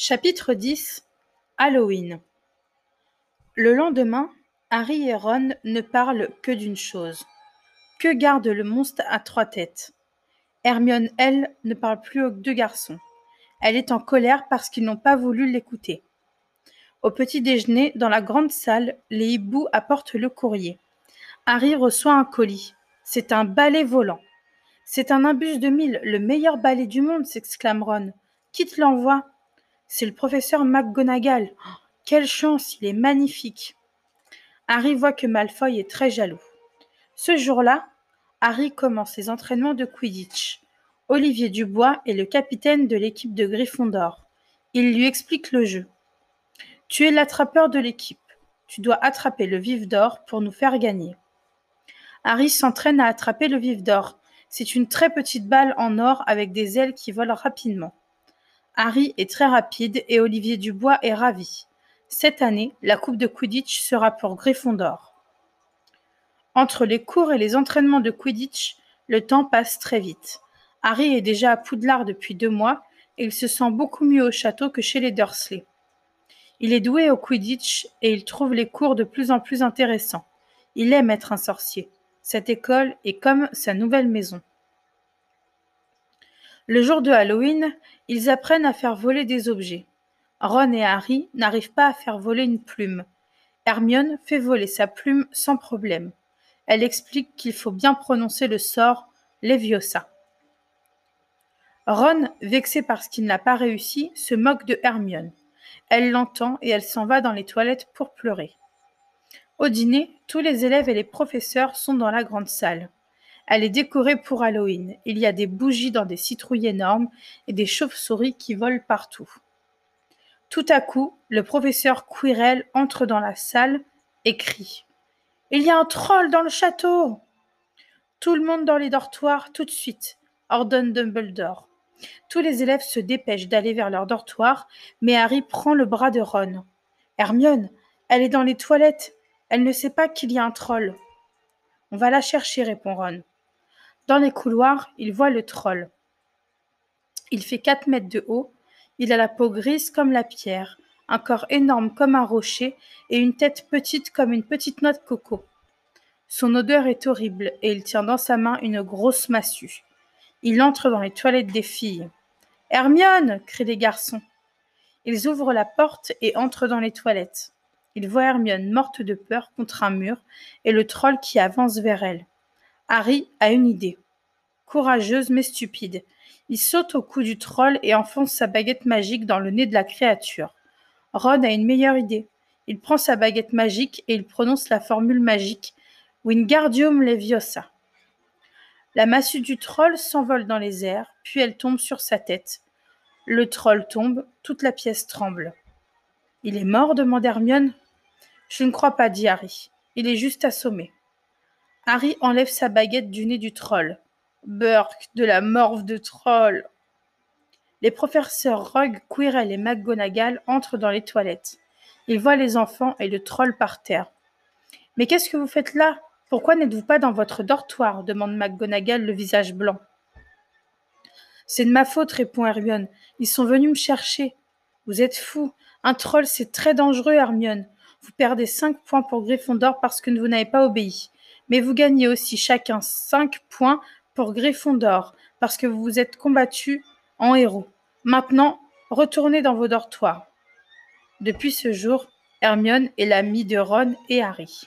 Chapitre 10 Halloween Le lendemain, Harry et Ron ne parlent que d'une chose. Que garde le monstre à trois têtes? Hermione, elle, ne parle plus aux deux garçons. Elle est en colère parce qu'ils n'ont pas voulu l'écouter. Au petit déjeuner, dans la grande salle, les hiboux apportent le courrier. Harry reçoit un colis. C'est un balai volant. C'est un imbus de mille, le meilleur balai du monde, s'exclame Ron. Qui te l'envoie? C'est le professeur McGonagall. Quelle chance, il est magnifique. Harry voit que Malfoy est très jaloux. Ce jour-là, Harry commence ses entraînements de Quidditch. Olivier Dubois est le capitaine de l'équipe de Gryffondor. Il lui explique le jeu. Tu es l'attrapeur de l'équipe. Tu dois attraper le vif d'or pour nous faire gagner. Harry s'entraîne à attraper le vif d'or. C'est une très petite balle en or avec des ailes qui volent rapidement. Harry est très rapide et Olivier Dubois est ravi. Cette année, la Coupe de Quidditch sera pour Gryffondor. Entre les cours et les entraînements de Quidditch, le temps passe très vite. Harry est déjà à Poudlard depuis deux mois et il se sent beaucoup mieux au château que chez les Dursley. Il est doué au Quidditch et il trouve les cours de plus en plus intéressants. Il aime être un sorcier. Cette école est comme sa nouvelle maison. Le jour de Halloween, ils apprennent à faire voler des objets. Ron et Harry n'arrivent pas à faire voler une plume. Hermione fait voler sa plume sans problème. Elle explique qu'il faut bien prononcer le sort Leviosa. Ron, vexé parce qu'il n'a pas réussi, se moque de Hermione. Elle l'entend et elle s'en va dans les toilettes pour pleurer. Au dîner, tous les élèves et les professeurs sont dans la grande salle. Elle est décorée pour Halloween. Il y a des bougies dans des citrouilles énormes et des chauves-souris qui volent partout. Tout à coup, le professeur Quirrell entre dans la salle et crie Il y a un troll dans le château Tout le monde dans les dortoirs, tout de suite, ordonne Dumbledore. Tous les élèves se dépêchent d'aller vers leur dortoir, mais Harry prend le bras de Ron. Hermione, elle est dans les toilettes. Elle ne sait pas qu'il y a un troll. On va la chercher, répond Ron. Dans les couloirs, il voit le troll. Il fait quatre mètres de haut. Il a la peau grise comme la pierre, un corps énorme comme un rocher et une tête petite comme une petite noix de coco. Son odeur est horrible et il tient dans sa main une grosse massue. Il entre dans les toilettes des filles. Hermione crient les garçons. Ils ouvrent la porte et entrent dans les toilettes. Ils voient Hermione morte de peur contre un mur et le troll qui avance vers elle. Harry a une idée. Courageuse mais stupide. Il saute au cou du troll et enfonce sa baguette magique dans le nez de la créature. Ron a une meilleure idée. Il prend sa baguette magique et il prononce la formule magique Wingardium Leviosa. La massue du troll s'envole dans les airs, puis elle tombe sur sa tête. Le troll tombe, toute la pièce tremble. Il est mort? demande Hermione. Je ne crois pas, dit Harry. Il est juste assommé. Harry enlève sa baguette du nez du troll. Burke, de la morve de troll. Les professeurs Rogue, Quirrell et McGonagall entrent dans les toilettes. Ils voient les enfants et le troll par terre. Mais qu'est-ce que vous faites là? Pourquoi n'êtes-vous pas dans votre dortoir? demande McGonagall, le visage blanc. C'est de ma faute, répond Hermione. Ils sont venus me chercher. Vous êtes fou. Un troll, c'est très dangereux, Hermione. Vous perdez cinq points pour Gryffondor parce que vous n'avez pas obéi. Mais vous gagnez aussi chacun cinq points pour Gryffondor parce que vous vous êtes combattus en héros. Maintenant, retournez dans vos dortoirs. Depuis ce jour, Hermione est l'amie de Ron et Harry.